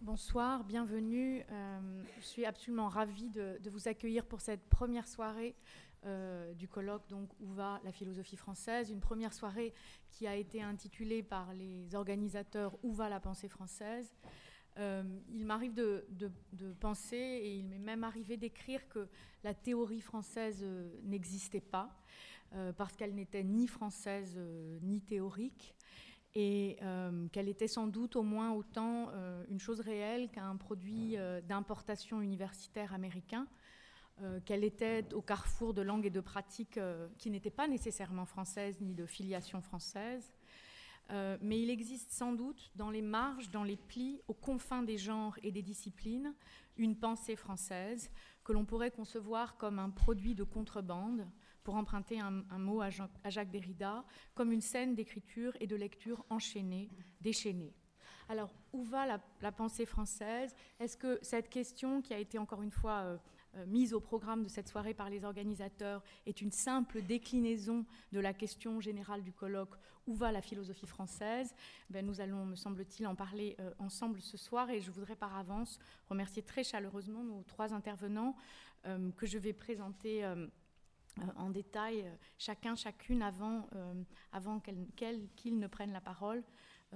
bonsoir, bienvenue. Euh, je suis absolument ravie de, vous accueillir pour cette première soirée euh, du colloque donc Où va la philosophie française? Une première soirée qui a été intitulée par les organisateurs Où va la pensée française? Euh, il m'arrive de, penser, et il m'est même arrivé d'écrire que la théorie française n'existait pas, parce qu'elle n'était ni française ni théorique et euh, qu'elle était sans doute au moins autant euh, une chose réelle qu'un produit euh, d'importation universitaire américain, qu'elle était au carrefour de langues et de pratiques qui n'étaient pas nécessairement françaises ni de filiation française. mais il existe sans doute dans les marges, dans les plis, aux confins des genres et des disciplines, une pensée française que l'on pourrait concevoir comme un produit de contrebande, pour emprunter un, mot à, Jacques Derrida, comme une scène d'écriture et de lecture enchaînée, déchaînée. Alors, où va la, pensée française? Est-ce que cette question, qui a été encore une fois euh, euh, mise au programme de cette soirée par les organisateurs, est une simple déclinaison de la question générale du colloque? Où va la philosophie française? Ben, Nous allons, me semble-t-il, en parler euh, ensemble ce soir et je voudrais par avance remercier très chaleureusement nos trois intervenants que je vais présenter en détail, euh, chacun, chacune, avant, euh, avant qu'ils ne prennent la parole,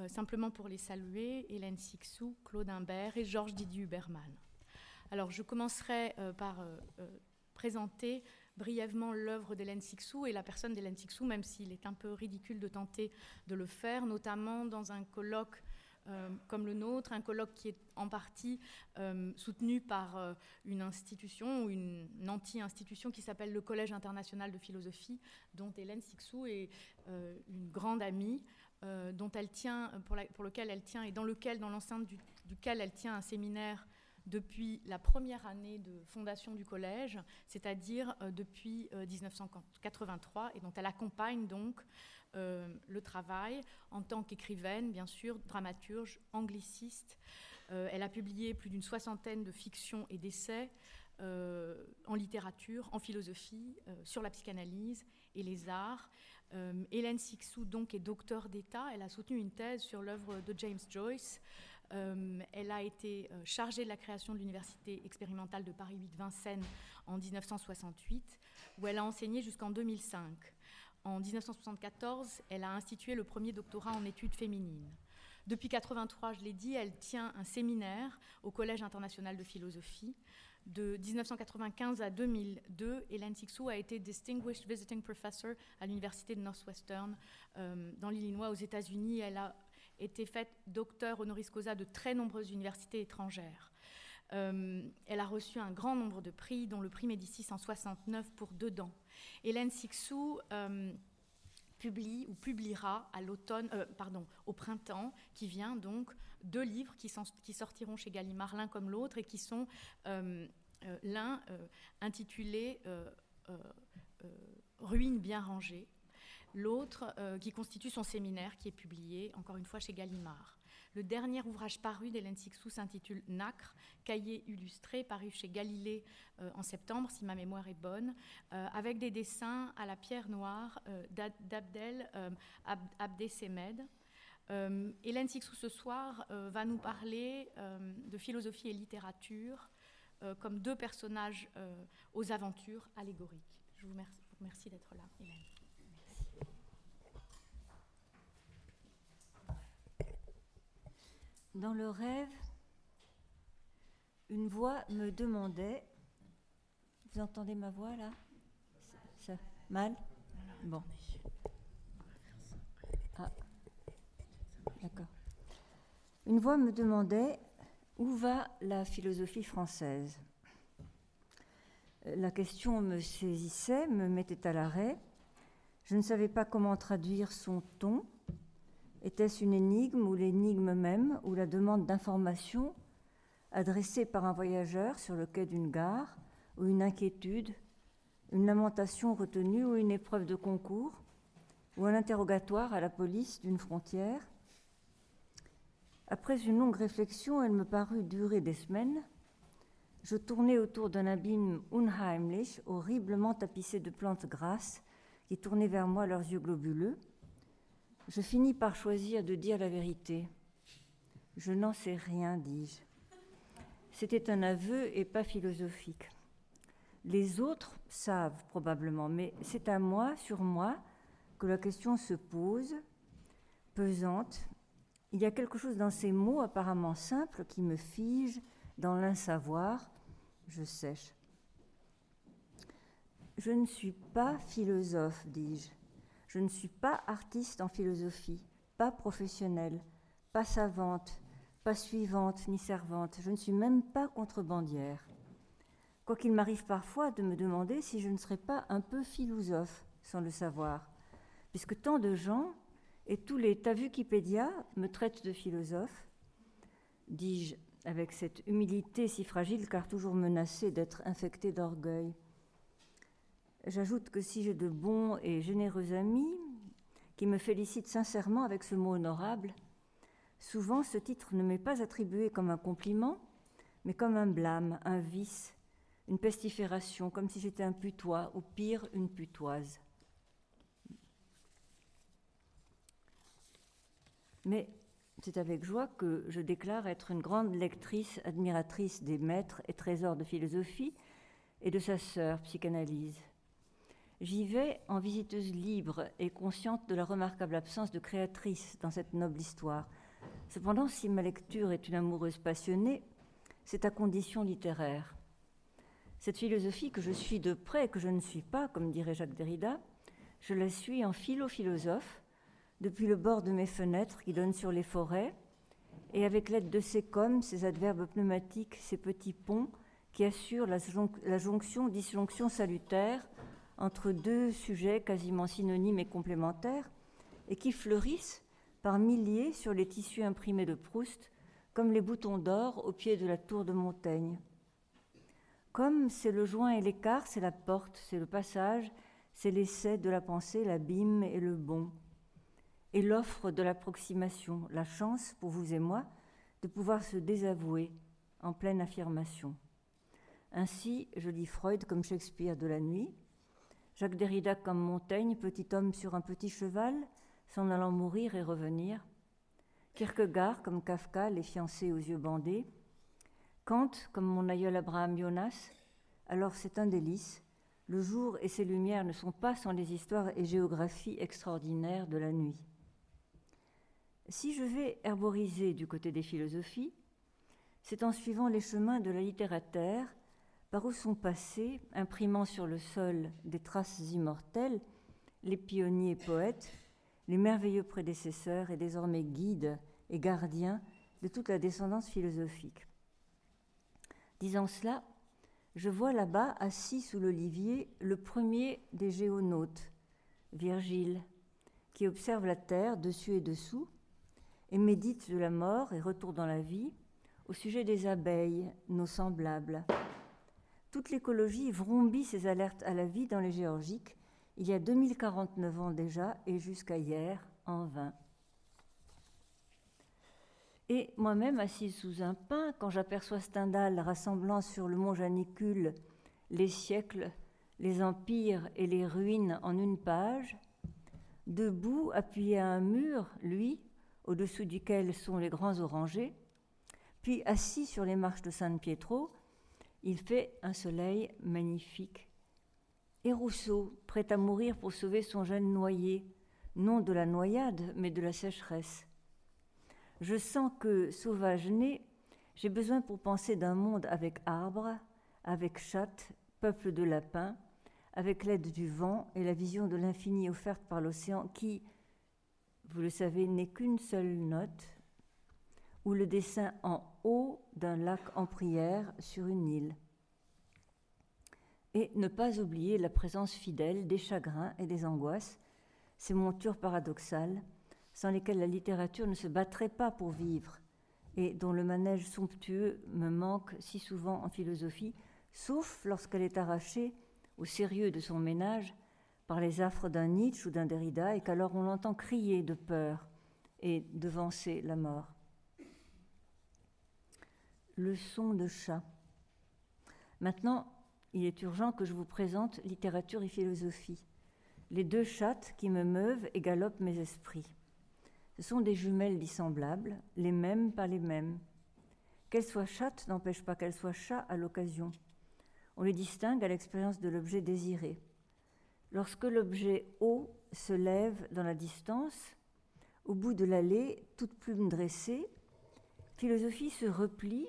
simplement pour les saluer, Hélène Sixou, Claude Imbert et Georges Didier Huberman. Alors, je commencerai par présenter brièvement l'œuvre d'Hélène Sixou et la personne d'Hélène Sixou, même s'il est un peu ridicule de tenter de le faire, notamment dans un colloque euh, comme le nôtre, un colloque qui est en partie euh, soutenu par euh, une institution ou une, anti-institution qui s'appelle le Collège international de philosophie, dont Hélène Sixou est une grande amie, dont elle tient, pour, lequel elle tient et dans lequel, dans l'enceinte duquel elle tient un séminaire depuis la première année de fondation du collège, c'est-à-dire depuis 1983, et dont elle accompagne donc euh, le travail en tant qu'écrivaine, bien sûr, dramaturge, angliciste. Euh, elle a publié plus d'une soixantaine de fictions et d'essais euh, en littérature, en philosophie, sur la psychanalyse et les arts. Hélène Sixou, donc, est docteur d'État. Elle a soutenu une thèse sur l'œuvre de James Joyce. Elle a été chargée de la création de l'Université expérimentale de Paris 8 Vincennes en 1968, où elle a enseigné jusqu'en 2005. En 1974, elle a institué le premier doctorat en études féminines. Depuis 1983, je l'ai dit, elle tient un séminaire au Collège international de philosophie. De 1995 à 2002, Hélène Sixou a été Distinguished Visiting Professor à l'Université de Northwestern euh, dans l'Illinois aux États-Unis. Elle a été faite docteur honoris causa de très nombreuses universités étrangères. Euh, elle a reçu un grand nombre de prix, dont le prix Médicis en 69 pour Dedans. Hélène Sixou euh, publie ou publiera à l'automne, euh, pardon, au printemps qui vient donc deux livres qui, qui sortiront chez Gallimard l'un comme l'autre et qui sont l'un intitulé Ruines bien rangées, l'autre qui constitue son séminaire qui est publié encore une fois chez Gallimard. Le dernier ouvrage paru d'Hélène Sixou s'intitule Nacre, cahier illustré, paru chez Galilée euh, en septembre, si ma mémoire est bonne, euh, avec des dessins à la pierre noire euh, d'Abdel Abdesemed. Hélène Sixou ce soir va nous parler de philosophie et littérature comme deux personnages aux aventures allégoriques. Je vous remercie d'être là, Hélène. Dans le rêve, une voix me demandait. Vous entendez ma voix là? Ça, Mal? Bon. Ah. D'accord. Une voix me demandait où va la philosophie française? La question me saisissait, me mettait à l'arrêt. Je ne savais pas comment traduire son ton était-ce une énigme ou l'énigme même, ou la demande d'information adressée par un voyageur sur le quai d'une gare, ou une inquiétude, une lamentation retenue ou une épreuve de concours, ou un interrogatoire à la police d'une frontière? Après une longue réflexion, elle me parut durer des semaines. Je tournais autour d'un abîme unheimlich, horriblement tapissé de plantes grasses, qui tournaient vers moi leurs yeux globuleux. Je finis par choisir de dire la vérité. Je n'en sais rien, dis-je. c'était un aveu et pas philosophique. Les autres savent probablement, mais c'est à moi, sur moi, que la question se pose, pesante. Il y a quelque chose dans ces mots apparemment simples qui me fige dans l'insavoir. Je sèche. Je ne suis pas philosophe, dis-je. Je ne suis pas artiste en philosophie, pas professionnelle, pas savante, pas suivante ni servante. Je ne suis même pas contrebandière. Quoiqu'il m'arrive parfois de me demander si je ne serais pas un peu philosophe sans le savoir, puisque tant de gens et tous les Tavukipédia me traitent de philosophe, dis-je avec cette humilité si fragile car toujours menacée d'être infectée d'orgueil. J'ajoute que si j'ai de bons et généreux amis qui me félicitent sincèrement avec ce mot honorable, souvent ce titre ne m'est pas attribué comme un compliment, mais comme un blâme, un vice, une pestifération, comme si j'étais un putois, ou pire, une putoise. Mais c'est avec joie que je déclare être une grande lectrice, admiratrice des maîtres et trésors de philosophie et de sa sœur, psychanalyse. J'y vais en visiteuse libre et consciente de la remarquable absence de créatrice dans cette noble histoire. Cependant, si ma lecture est une amoureuse passionnée, c'est à condition littéraire. Cette philosophie que je suis de près et que je ne suis pas, comme dirait Jacques Derrida, je la suis en philo-philosophe, depuis le bord de mes fenêtres qui donnent sur les forêts, et avec l'aide de ces comme, ces adverbes pneumatiques, ces petits ponts qui assurent la, la jonction, disjonction salutaire entre deux sujets quasiment synonymes et complémentaires, et qui fleurissent par milliers sur les tissus imprimés de Proust, comme les boutons d'or au pied de la tour de Montaigne. Comme c'est le joint et l'écart, c'est la porte, c'est le passage, c'est l'essai de la pensée, l'abîme et le bon. Et l'offre de l'approximation, la chance pour vous et moi de pouvoir se désavouer en pleine affirmation. Ainsi, je lis Freud comme Shakespeare de la nuit, Jacques Derrida comme Montaigne, petit homme sur un petit cheval, s'en allant mourir et revenir. Kierkegaard comme Kafka, les fiancés aux yeux bandés. Kant comme mon aïeul Abraham Jonas. Alors c'est un délice. Le jour et ses lumières ne sont pas sans les histoires et géographies extraordinaires de la nuit. Si je vais herboriser du côté des philosophies, c'est en suivant les chemins de la littérature par où sont passés, imprimant sur le sol des traces immortelles, les pionniers poètes, les merveilleux prédécesseurs et désormais guides et gardiens de toute la descendance philosophique. Disant cela, je vois là-bas, assis sous l'olivier, le premier des géonautes, Virgile, qui observe la terre dessus et dessous, et médite de la mort et retour dans la vie au sujet des abeilles, nos semblables, toute l'écologie vrombit ses alertes à la vie dans les géorgiques, il y a 2049 ans déjà et jusqu'à hier en vain. Et moi-même, assise sous un pin, quand j'aperçois Stendhal rassemblant sur le mont Janicule les siècles, les empires et les ruines en une page, debout, appuyé à un mur, lui, au-dessous duquel sont les grands orangers, puis assis sur les marches de San Pietro, il fait un soleil magnifique. Et Rousseau, prêt à mourir pour sauver son jeune noyé, non de la noyade, mais de la sécheresse. Je sens que, sauvage né, j'ai besoin pour penser d'un monde avec arbres, avec chattes, peuple de lapins, avec l'aide du vent et la vision de l'infini offerte par l'océan qui, vous le savez, n'est qu'une seule note, ou le dessin en haut d'un lac en prière sur une île. Et ne pas oublier la présence fidèle des chagrins et des angoisses, ces montures paradoxales, sans lesquelles la littérature ne se battrait pas pour vivre, et dont le manège somptueux me manque si souvent en philosophie, sauf lorsqu'elle est arrachée au sérieux de son ménage par les affres d'un Nietzsche ou d'un Derrida, et qu'alors on l'entend crier de peur et devancer la mort leçon de chat. Maintenant, il est urgent que je vous présente littérature et philosophie, les deux chattes qui me meuvent et galopent mes esprits. Ce sont des jumelles dissemblables, les mêmes pas les mêmes. Qu'elle soit chatte n'empêche pas qu'elle soit chat à l'occasion. On les distingue à l'expérience de l'objet désiré. Lorsque l'objet haut se lève dans la distance, au bout de l'allée, toute plume dressée, philosophie se replie,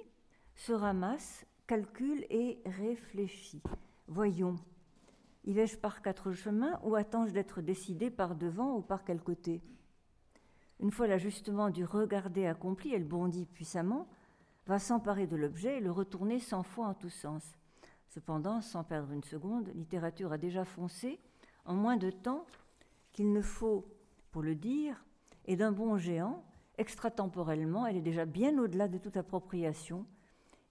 se ramasse, calcule et réfléchit. Voyons, y vais-je par quatre chemins ou attends-je d'être décidé par devant ou par quel côté? Une fois l'ajustement du regarder accompli, elle bondit puissamment, va s'emparer de l'objet et le retourner cent fois en tous sens. Cependant, sans perdre une seconde, littérature a déjà foncé en moins de temps qu'il ne faut pour le dire, et d'un bon géant, extratemporellement, elle est déjà bien au-delà de toute appropriation.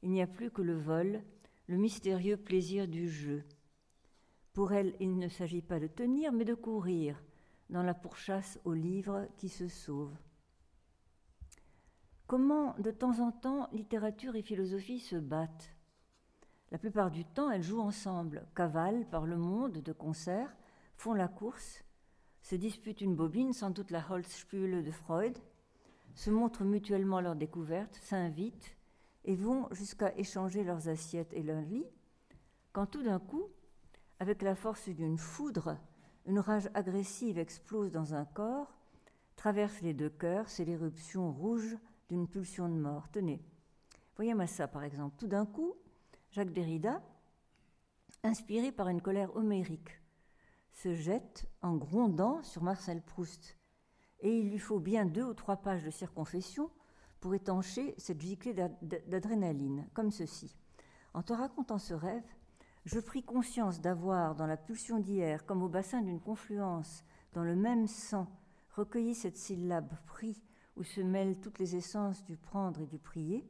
Il n'y a plus que le vol, le mystérieux plaisir du jeu. Pour elle, il ne s'agit pas de tenir, mais de courir dans la pourchasse aux livres qui se sauvent. Comment, de temps en temps, littérature et philosophie se battent? La plupart du temps, elles jouent ensemble, cavalent par le monde de concert, font la course, se disputent une bobine, sans doute la Holzspule de Freud, se montrent mutuellement leurs découvertes, s'invitent et vont jusqu'à échanger leurs assiettes et leurs lits, quand tout d'un coup, avec la force d'une foudre, une rage agressive explose dans un corps, traverse les deux cœurs, c'est l'éruption rouge d'une pulsion de mort. Tenez, voyez-moi ça par exemple. Tout d'un coup, Jacques Derrida, inspiré par une colère homérique, se jette en grondant sur Marcel Proust. Et il lui faut bien deux ou trois pages de circonfession pour étancher cette giclée d'adrénaline, comme ceci. En te racontant ce rêve, je pris conscience d'avoir, dans la pulsion d'hier, comme au bassin d'une confluence, dans le même sang, recueilli cette syllabe pris, où se mêlent toutes les essences du prendre et du prier.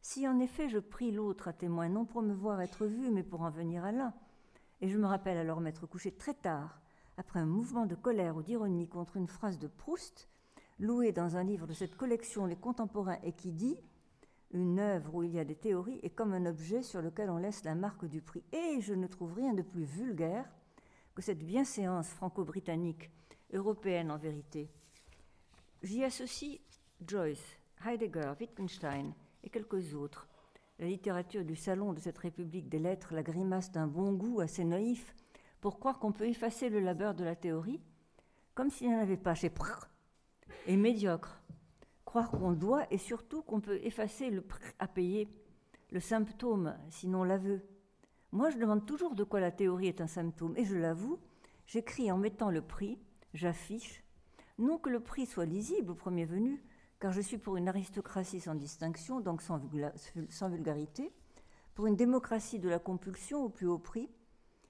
Si en effet je prie l'autre à témoin, non pour me voir être vu, mais pour en venir à l'un, et je me rappelle alors m'être couché très tard, après un mouvement de colère ou d'ironie contre une phrase de Proust, louée dans un livre de cette collection Les Contemporains et qui dit Une œuvre où il y a des théories est comme un objet sur lequel on laisse la marque du prix. Et je ne trouve rien de plus vulgaire que cette bienséance franco-britannique, européenne en vérité. J'y associe Joyce, Heidegger, Wittgenstein et quelques autres la littérature du salon de cette République des lettres, la grimace d'un bon goût assez naïf pour croire qu'on peut effacer le labeur de la théorie, comme s'il n'y en avait pas chez et médiocre. Croire qu'on doit et surtout qu'on peut effacer le prr à payer, le symptôme, sinon l'aveu. Moi, je demande toujours de quoi la théorie est un symptôme, et je l'avoue, j'écris en mettant le prix, j'affiche, non que le prix soit lisible au premier venu, car je suis pour une aristocratie sans distinction, donc sans, vulgarité, pour une démocratie de la compulsion au plus haut prix.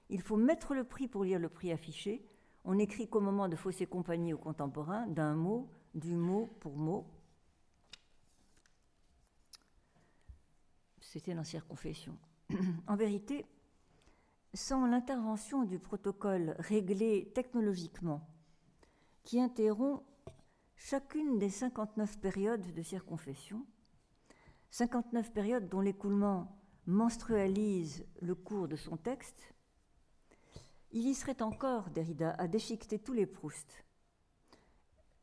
Il faut mettre le prix pour lire le prix affiché. On n'écrit qu'au moment de fausser compagnie aux contemporains, d'un mot, du mot pour mot. C'était l'ancienne confession. en vérité, sans l'intervention du protocole réglé technologiquement, qui interrompt chacune des 59 périodes de circonfession, 59 périodes dont l'écoulement menstrualise le cours de son texte, il y serait encore, Derrida, à déchiqueter tous les Proust.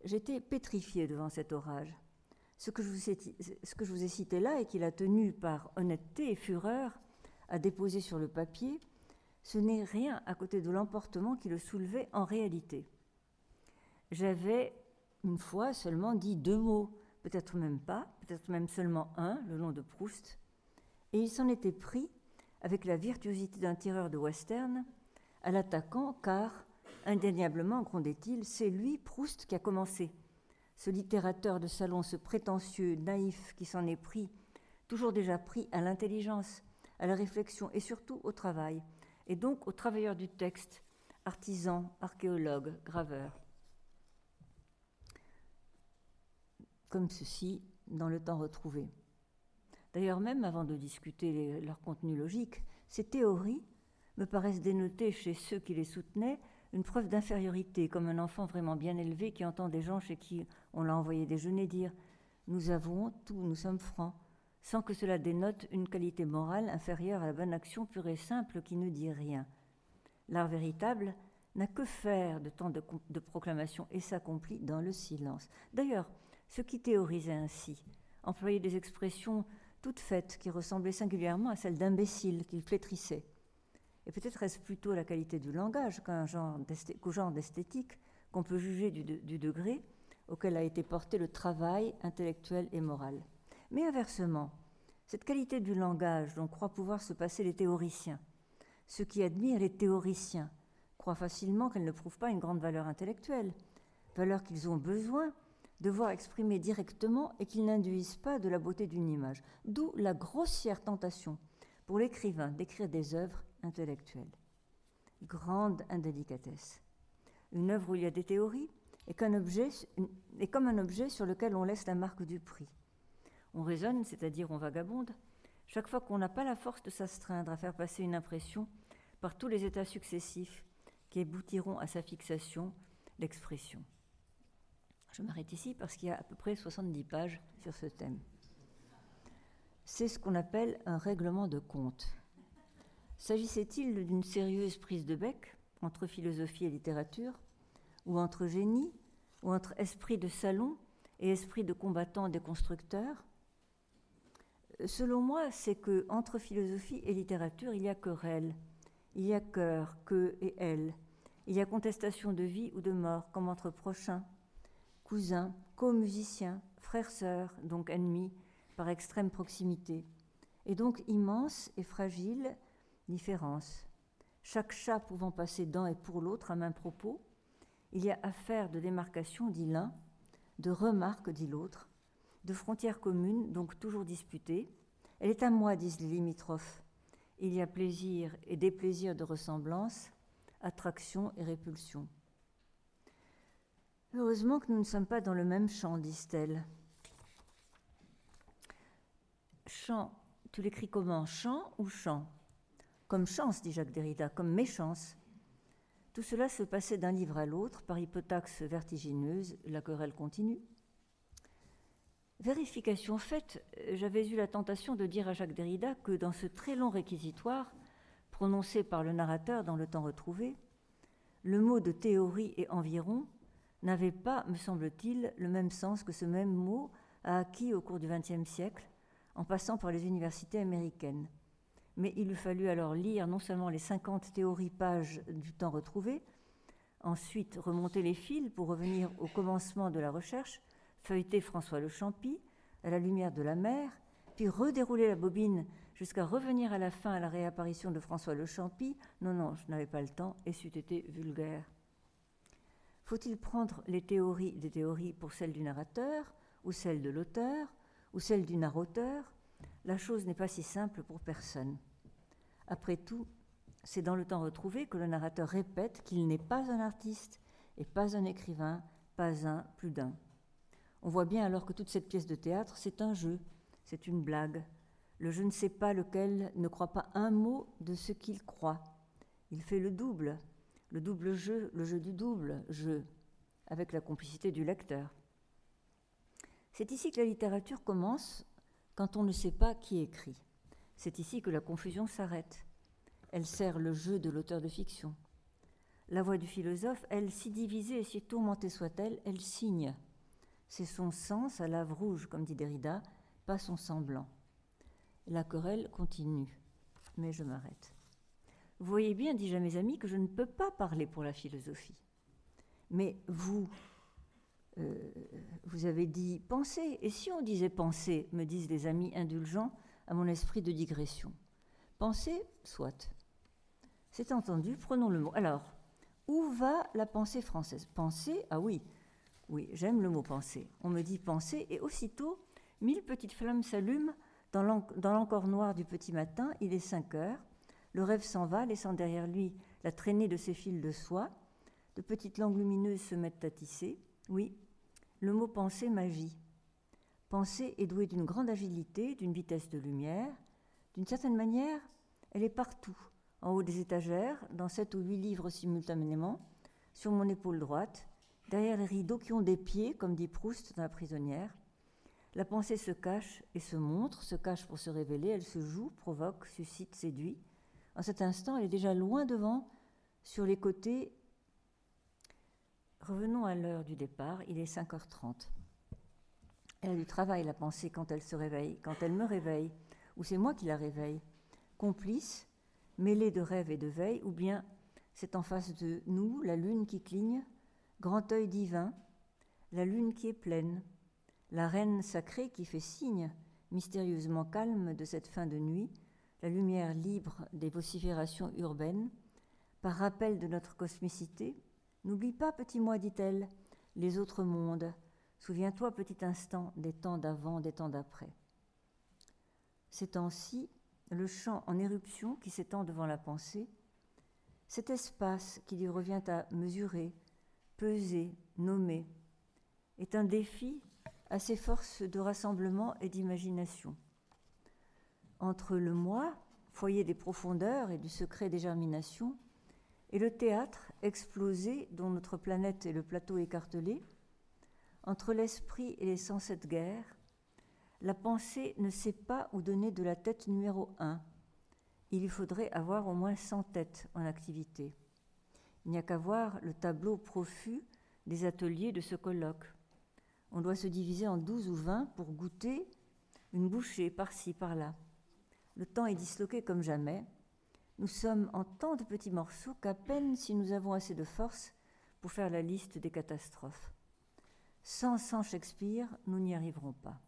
J'étais pétrifié devant cet orage. Ce que, je vous ai, cité là et qu'il a tenu par honnêteté et fureur à déposer sur le papier, ce n'est rien à côté de l'emportement qui le soulevait en réalité. J'avais une fois seulement dit deux mots, peut-être même pas, peut-être même seulement un, le nom de Proust, et il s'en était pris, avec la virtuosité d'un tireur de western, à l'attaquant, car, indéniablement, grondait-il, c'est lui, Proust, qui a commencé. Ce littérateur de salon, ce prétentieux, naïf, qui s'en est pris, toujours déjà pris à l'intelligence, à la réflexion et surtout au travail, et donc aux travailleurs du texte, artisans, archéologues, graveurs. comme ceci dans le temps retrouvé. D'ailleurs, même avant de discuter leur contenu logique, ces théories me paraissent dénoter chez ceux qui les soutenaient une preuve d'infériorité, comme un enfant vraiment bien élevé qui entend des gens chez qui on l'a envoyé déjeuner dire Nous avons tout, nous sommes francs, sans que cela dénote une qualité morale inférieure à la bonne action pure et simple qui ne dit rien. L'art véritable n'a que faire de tant de, proclamations et s'accomplit dans le silence. D'ailleurs, ceux qui théorisaient ainsi employaient des expressions toute faite, qui ressemblait singulièrement à celle d'imbécile qu'il flétrissait. Et peut-être est-ce plutôt la qualité du langage qu'un genre d'esthétique qu'on peut juger du, du degré auquel a été porté le travail intellectuel et moral. Mais inversement, cette qualité du langage dont croient pouvoir se passer les théoriciens, ceux qui admirent les théoriciens, croient facilement qu'elle ne prouve pas une grande valeur intellectuelle, valeur qu'ils ont besoin de voir exprimée directement et qu'ils n'induisent pas de la beauté d'une image. D'où la grossière tentation pour l'écrivain d'écrire des œuvres intellectuelles. Grande indélicatesse. Une œuvre où il y a des théories est, est comme un objet sur lequel on laisse la marque du prix. On raisonne, c'est-à-dire on vagabonde, chaque fois qu'on n'a pas la force de s'astreindre à faire passer une impression par tous les états successifs qui aboutiront à sa fixation, l'expression. Je m'arrête ici parce qu'il y a à peu près 70 pages sur ce thème. C'est ce qu'on appelle un règlement de compte. S'agissait-il d'une sérieuse prise de bec entre philosophie et littérature, ou entre génie, ou entre esprit de salon et esprit de combattant des constructeurs? Selon moi, c'est que entre philosophie et littérature, il y a querelle, il y a cœur, que et elle, il y a contestation de vie ou de mort, comme entre prochains, cousins, co-musiciens, frères-sœurs, donc ennemis, par extrême proximité, et donc immense et fragile différence. Chaque chat pouvant passer d'un et pour l'autre à main propos, il y a affaire de démarcation, dit l'un, de remarque, dit l'autre, de frontières communes, donc toujours disputées. Elle est à moi, disent les limitrophes. Il y a plaisir et déplaisir de ressemblance, attraction et répulsion. Heureusement que nous ne sommes pas dans le même champ, disent-elles. Champ, tu l'écris comment? Champ ou champ? Comme chance, dit Jacques Derrida, comme méchance. Tout cela se passait d'un livre à l'autre par hypotaxe vertigineuse, la querelle continue. Vérification faite, j'avais eu la tentation de dire à Jacques Derrida que dans ce très long réquisitoire, prononcé par le narrateur dans le temps retrouvé, le mot de théorie et environ n'avait pas, me semble-t-il, le même sens que ce même mot a acquis au cours du XXe siècle, en passant par les universités américaines. Mais il eût fallu alors lire non seulement les 50 théories pages du temps retrouvé, ensuite remonter les fils pour revenir au commencement de la recherche, feuilleter François Le Champy à la lumière de la mer, puis redérouler la bobine jusqu'à revenir à la fin à la réapparition de François Le Champy. Non, non, je n'avais pas le temps et c'eût été vulgaire. Faut-il prendre les théories des théories pour celles du narrateur, ou celles de l'auteur, ou celles du narrateur La chose n'est pas si simple pour personne. Après tout, c'est dans le temps retrouvé que le narrateur répète qu'il n'est pas un artiste et pas un écrivain, pas un plus d'un. On voit bien alors que toute cette pièce de théâtre, c'est un jeu, c'est une blague. Le je ne sais pas lequel ne croit pas un mot de ce qu'il croit. Il fait le double, le double jeu, le jeu du double jeu, avec la complicité du lecteur. C'est ici que la littérature commence quand on ne sait pas qui écrit. C'est ici que la confusion s'arrête. Elle sert le jeu de l'auteur de fiction. La voix du philosophe, elle, si divisée et si tourmentée soit-elle, elle signe. C'est son sens à lave rouge, comme dit Derrida, pas son semblant. La querelle continue, mais je m'arrête. Voyez bien, dis-je à mes amis, que je ne peux pas parler pour la philosophie. Mais vous, euh, vous avez dit penser. Et si on disait penser, me disent des amis indulgents à mon esprit de digression Penser, soit. C'est entendu, prenons le mot. Alors, où va la pensée française? Penser, ah oui, oui, j'aime le mot penser. On me dit penser, et aussitôt, mille petites flammes s'allument dans l'encore noir du petit matin. Il est 5 heures. Le rêve s'en va, laissant derrière lui la traînée de ses fils de soie. De petites langues lumineuses se mettent à tisser. Oui, le mot pensée m'agit. Pensée est douée d'une grande agilité, d'une vitesse de lumière. D'une certaine manière, elle est partout, en haut des étagères, dans sept ou huit livres simultanément, sur mon épaule droite, derrière les rideaux qui ont des pieds, comme dit Proust dans La prisonnière. La pensée se cache et se montre, se cache pour se révéler, elle se joue, provoque, suscite, séduit. En cet instant, elle est déjà loin devant, sur les côtés. Revenons à l'heure du départ, il est 5h30. Elle a du travail, la pensée, quand elle se réveille, quand elle me réveille, ou c'est moi qui la réveille, complice, mêlée de rêve et de veille, ou bien c'est en face de nous la lune qui cligne, grand œil divin, la lune qui est pleine, la reine sacrée qui fait signe, mystérieusement calme de cette fin de nuit, la lumière libre des vociférations urbaines, par rappel de notre cosmicité, n'oublie pas, petit moi, dit-elle, les autres mondes. Souviens-toi, petit instant, des temps d'avant, des temps d'après. Ces temps-ci, le champ en éruption qui s'étend devant la pensée, cet espace qui lui revient à mesurer, peser, nommer, est un défi à ses forces de rassemblement et d'imagination. Entre le moi, foyer des profondeurs et du secret des germinations, et le théâtre explosé dont notre planète est le plateau écartelé, entre l'esprit et les sens de guerre, la pensée ne sait pas où donner de la tête numéro un. Il faudrait avoir au moins 100 têtes en activité. Il n'y a qu'à voir le tableau profus des ateliers de ce colloque. On doit se diviser en 12 ou 20 pour goûter une bouchée par-ci, par-là. Le temps est disloqué comme jamais. Nous sommes en tant de petits morceaux qu'à peine si nous avons assez de force pour faire la liste des catastrophes. Sans, sans Shakespeare, nous n'y arriverons pas.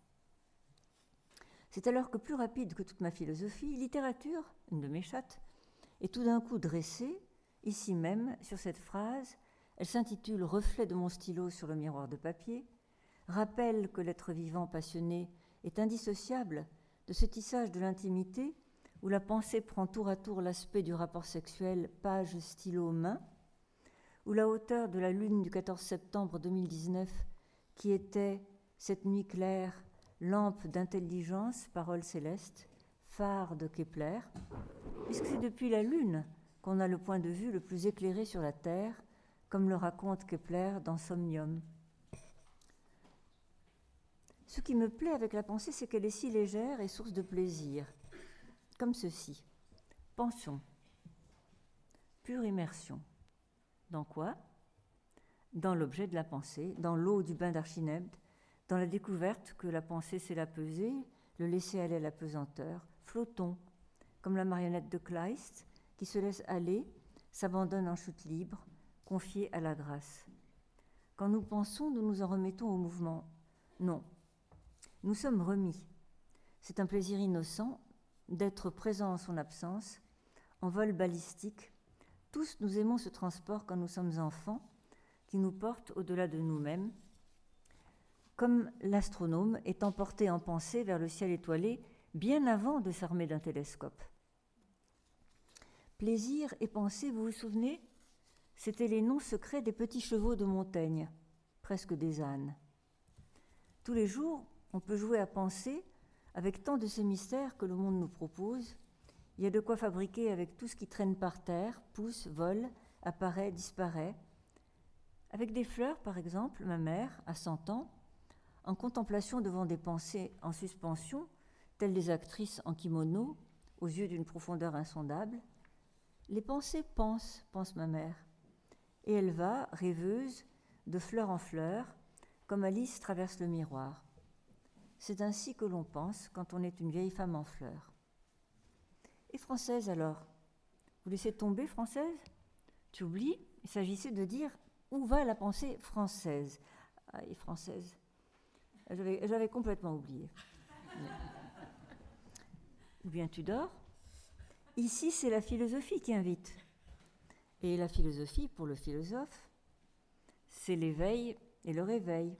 C'est alors que plus rapide que toute ma philosophie, littérature, une de mes chattes, est tout d'un coup dressée, ici même, sur cette phrase. Elle s'intitule Reflet de mon stylo sur le miroir de papier, rappelle que l'être vivant passionné est indissociable de ce tissage de l'intimité où la pensée prend tour à tour l'aspect du rapport sexuel, page stylo main, où la hauteur de la lune du 14 septembre 2019, qui était cette nuit claire, lampe d'intelligence, parole céleste, phare de Kepler, puisque c'est depuis la lune qu'on a le point de vue le plus éclairé sur la Terre, comme le raconte Kepler dans Somnium. Ce qui me plaît avec la pensée, c'est qu'elle est si légère et source de plaisir comme ceci. Pensons. Pure immersion. Dans quoi? Dans l'objet de la pensée, dans l'eau du bain d'Archimède, dans la découverte que la pensée c'est la peser, le laisser aller à la pesanteur. Flottons, comme la marionnette de Kleist, qui se laisse aller, s'abandonne en chute libre, confiée à la grâce. Quand nous pensons, nous nous en remettons au mouvement. Non, nous sommes remis. C'est un plaisir innocent d'être présent en son absence, en vol balistique. Tous nous aimons ce transport quand nous sommes enfants, qui nous porte au-delà de nous-mêmes, comme l'astronome est emporté en pensée vers le ciel étoilé bien avant de s'armer d'un télescope. Plaisir et pensée, vous vous souvenez? C'étaient les noms secrets des petits chevaux de Montaigne, presque des ânes. Tous les jours, on peut jouer à penser avec tant de ces mystères que le monde nous propose, il y a de quoi fabriquer avec tout ce qui traîne par terre, pousse, vole, apparaît, disparaît. Avec des fleurs, par exemple, ma mère, à 100 ans, en contemplation devant des pensées en suspension, telles des actrices en kimono, aux yeux d'une profondeur insondable, les pensées pensent, pense ma mère, et elle va, rêveuse, de fleur en fleur, comme Alice traverse le miroir. C'est ainsi que l'on pense quand on est une vieille femme en fleurs. Et française alors? Vous laissez tomber française? Tu oublies? Il s'agissait de dire où va la pensée française Ah, et française? J'avais complètement oublié. Ou bien tu dors Ici, c'est la philosophie qui invite. Et la philosophie, pour le philosophe, c'est l'éveil et le réveil.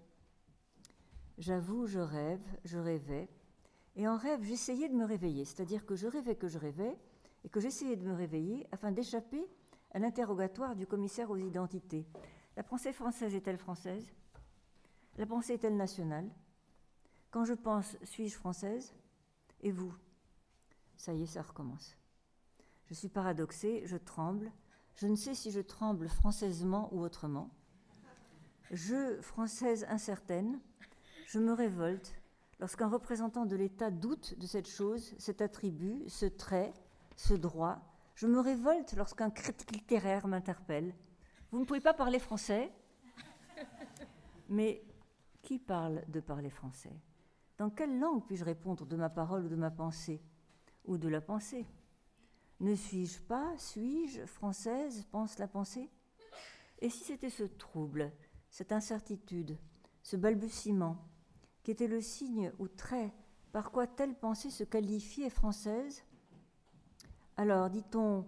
J'avoue, je rêve, je rêvais. Et en rêve, j'essayais de me réveiller. C'est-à-dire que je rêvais que je rêvais et que j'essayais de me réveiller afin d'échapper à l'interrogatoire du commissaire aux identités. La pensée française est-elle française? La pensée est-elle nationale? Quand je pense, suis-je française? Et vous? Ça y est, ça recommence. Je suis paradoxée, je tremble. Je ne sais si je tremble françaisement ou autrement. Je, française incertaine, je me révolte lorsqu'un représentant de l'État doute de cette chose, cet attribut, ce trait, ce droit. Je me révolte lorsqu'un critique littéraire m'interpelle. Vous ne pouvez pas parler français, mais Qui parle de parler français? Dans quelle langue puis-je répondre de ma parole ou de ma pensée? Ou de la pensée? Ne suis-je pas, suis-je française pense la pensée? Et si c'était ce trouble, cette incertitude, ce balbutiement, qui était le signe ou trait par quoi telle pensée se qualifiait française. Alors, dit-on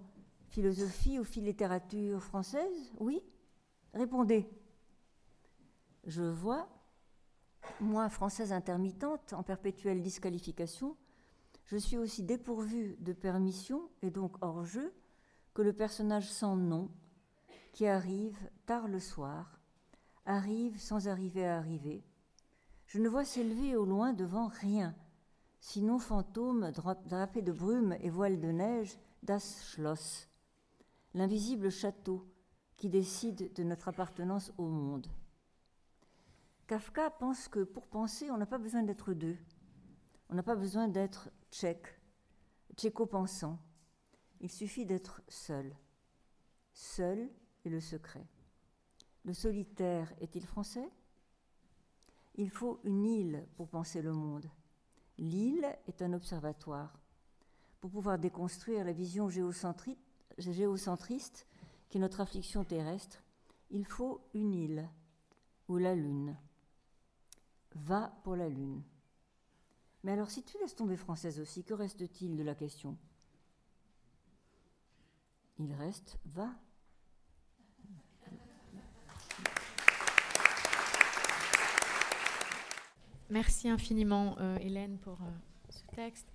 philosophie ou littérature française? Oui. Répondez. Je vois, moi, française intermittente, en perpétuelle disqualification, je suis aussi dépourvue de permission et donc hors jeu que le personnage sans nom qui arrive tard le soir, arrive sans arriver à arriver, je ne vois s'élever au loin devant rien, sinon fantôme drapé de brume et voile de neige das Schloss, l'invisible château qui décide de notre appartenance au monde. Kafka pense que pour penser, on n'a pas besoin d'être deux. On n'a pas besoin d'être tchèque, tchéco-pensant. Il suffit d'être seul. Seul est le secret. Le solitaire est-il français? Il faut une île pour penser le monde. L'île est un observatoire. Pour pouvoir déconstruire la vision géocentriste qui est notre affliction terrestre, il faut une île ou la lune. Va pour la lune. Mais alors si tu laisses tomber française aussi, que reste-t-il de la question? Il reste va. Merci infiniment, euh, Hélène, pour euh, ce texte.